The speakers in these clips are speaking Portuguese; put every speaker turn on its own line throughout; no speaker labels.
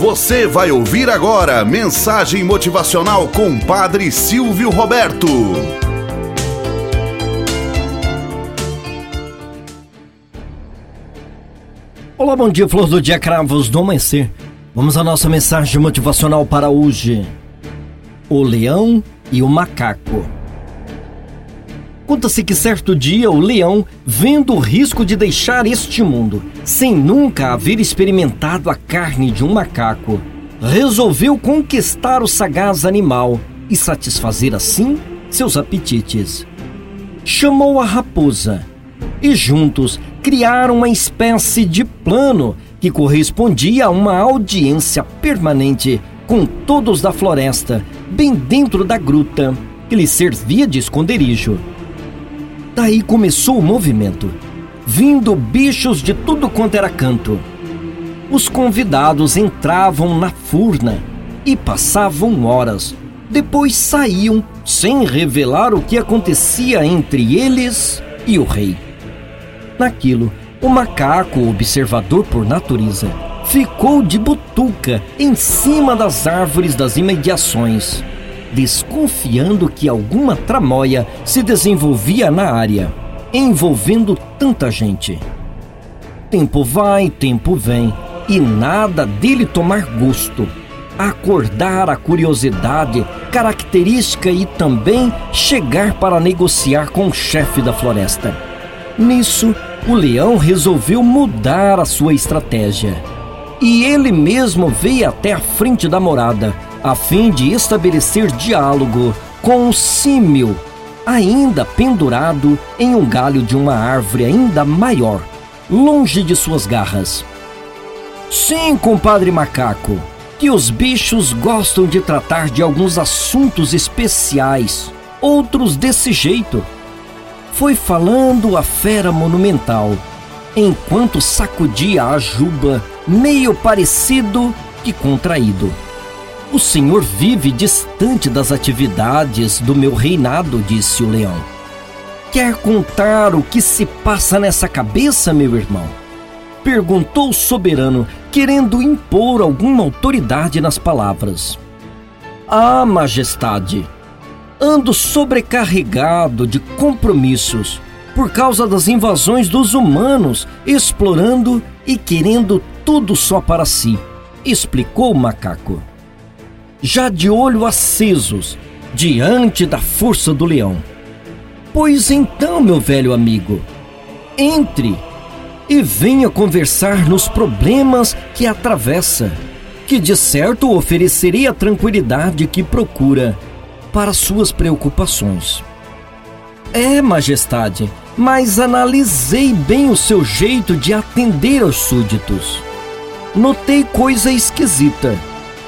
Você vai ouvir agora mensagem motivacional com Padre Silvio Roberto.
Olá, bom dia, flor do dia, cravos do amanhecer. Vamos à nossa mensagem motivacional para hoje. O leão e o macaco. Conta-se que certo dia o leão, vendo o risco de deixar este mundo, sem nunca haver experimentado a carne de um macaco, resolveu conquistar o sagaz animal e satisfazer assim seus apetites. Chamou a raposa e juntos criaram uma espécie de plano que correspondia a uma audiência permanente com todos da floresta, bem dentro da gruta, que lhe servia de esconderijo. Daí começou o movimento, vindo bichos de tudo quanto era canto. Os convidados entravam na furna e passavam horas. Depois saíam sem revelar o que acontecia entre eles e o rei. Naquilo, o macaco, observador por natureza, ficou de butuca em cima das árvores das imediações desconfiando que alguma tramóia se desenvolvia na área, envolvendo tanta gente. Tempo vai, tempo vem, e nada dele tomar gosto. Acordar a curiosidade, característica e também chegar para negociar com o chefe da floresta. Nisso, o leão resolveu mudar a sua estratégia. E ele mesmo veio até a frente da morada, a fim de estabelecer diálogo com o símio, ainda pendurado em um galho de uma árvore ainda maior, longe de suas garras. Sim, compadre macaco, que os bichos gostam de tratar de alguns assuntos especiais, outros desse jeito. Foi falando a fera monumental, enquanto sacudia a juba, meio parecido que contraído. O senhor vive distante das atividades do meu reinado, disse o leão. Quer contar o que se passa nessa cabeça, meu irmão? Perguntou o soberano, querendo impor alguma autoridade nas palavras. Ah, majestade, ando sobrecarregado de compromissos por causa das invasões dos humanos, explorando e querendo tudo só para si, explicou o macaco já de olho acesos, diante da força do leão. Pois então, meu velho amigo, entre e venha conversar nos problemas que atravessa, que de certo oferecerei a tranquilidade que procura para suas preocupações. É, majestade, mas analisei bem o seu jeito de atender aos súditos. Notei coisa esquisita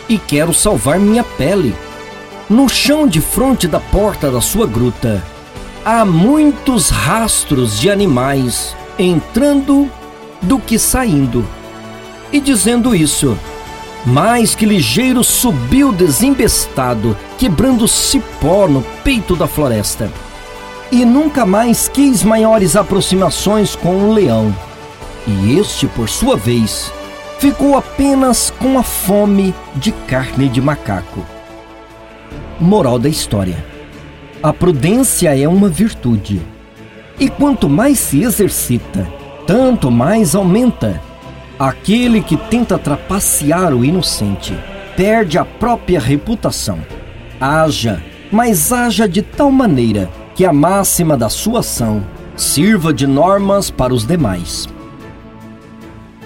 e quero salvar minha pele. No chão de frente da porta da sua gruta, há muitos rastros de animais entrando do que saindo. E dizendo isso, mais que ligeiro subiu desembestado, quebrando cipó no peito da floresta. E nunca mais quis maiores aproximações com o leão. E este, por sua vez, ficou apenas com a fome de carne de macaco. Moral da história: a prudência é uma virtude. E quanto mais se exercita, tanto mais aumenta. Aquele que tenta trapacear o inocente perde a própria reputação. Haja, mas haja de tal maneira que a máxima da sua ação sirva de normas para os demais